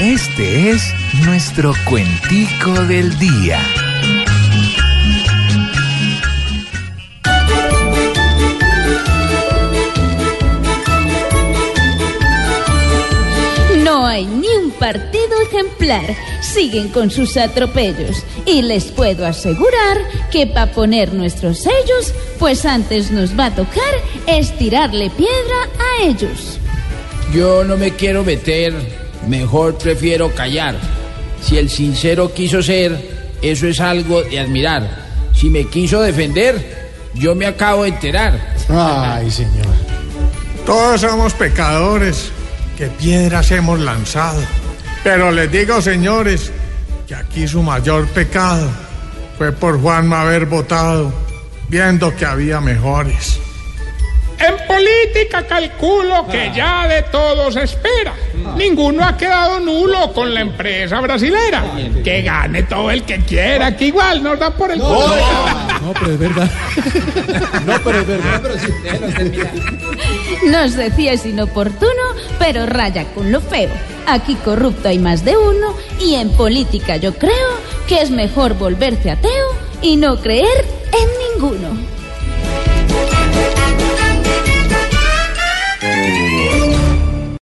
Este es nuestro cuentico del día. No hay ni un partido ejemplar. Siguen con sus atropellos. Y les puedo asegurar que para poner nuestros sellos, pues antes nos va a tocar estirarle piedra a ellos. Yo no me quiero meter, mejor prefiero callar. Si el sincero quiso ser, eso es algo de admirar. Si me quiso defender, yo me acabo de enterar. Ay, señor. Todos somos pecadores, que piedras hemos lanzado. Pero les digo, señores, que aquí su mayor pecado fue por Juanma haber votado, viendo que había mejores. En política calculo que ya de todo se espera. Ninguno ha quedado nulo con la empresa brasilera. Que gane todo el que quiera, que igual nos da por el culo. No, pero es verdad. No, pero es verdad. No sé si es inoportuno, pero raya con lo feo. Aquí corrupto hay más de uno y en política yo creo que es mejor volverse ateo y no creer en ninguno.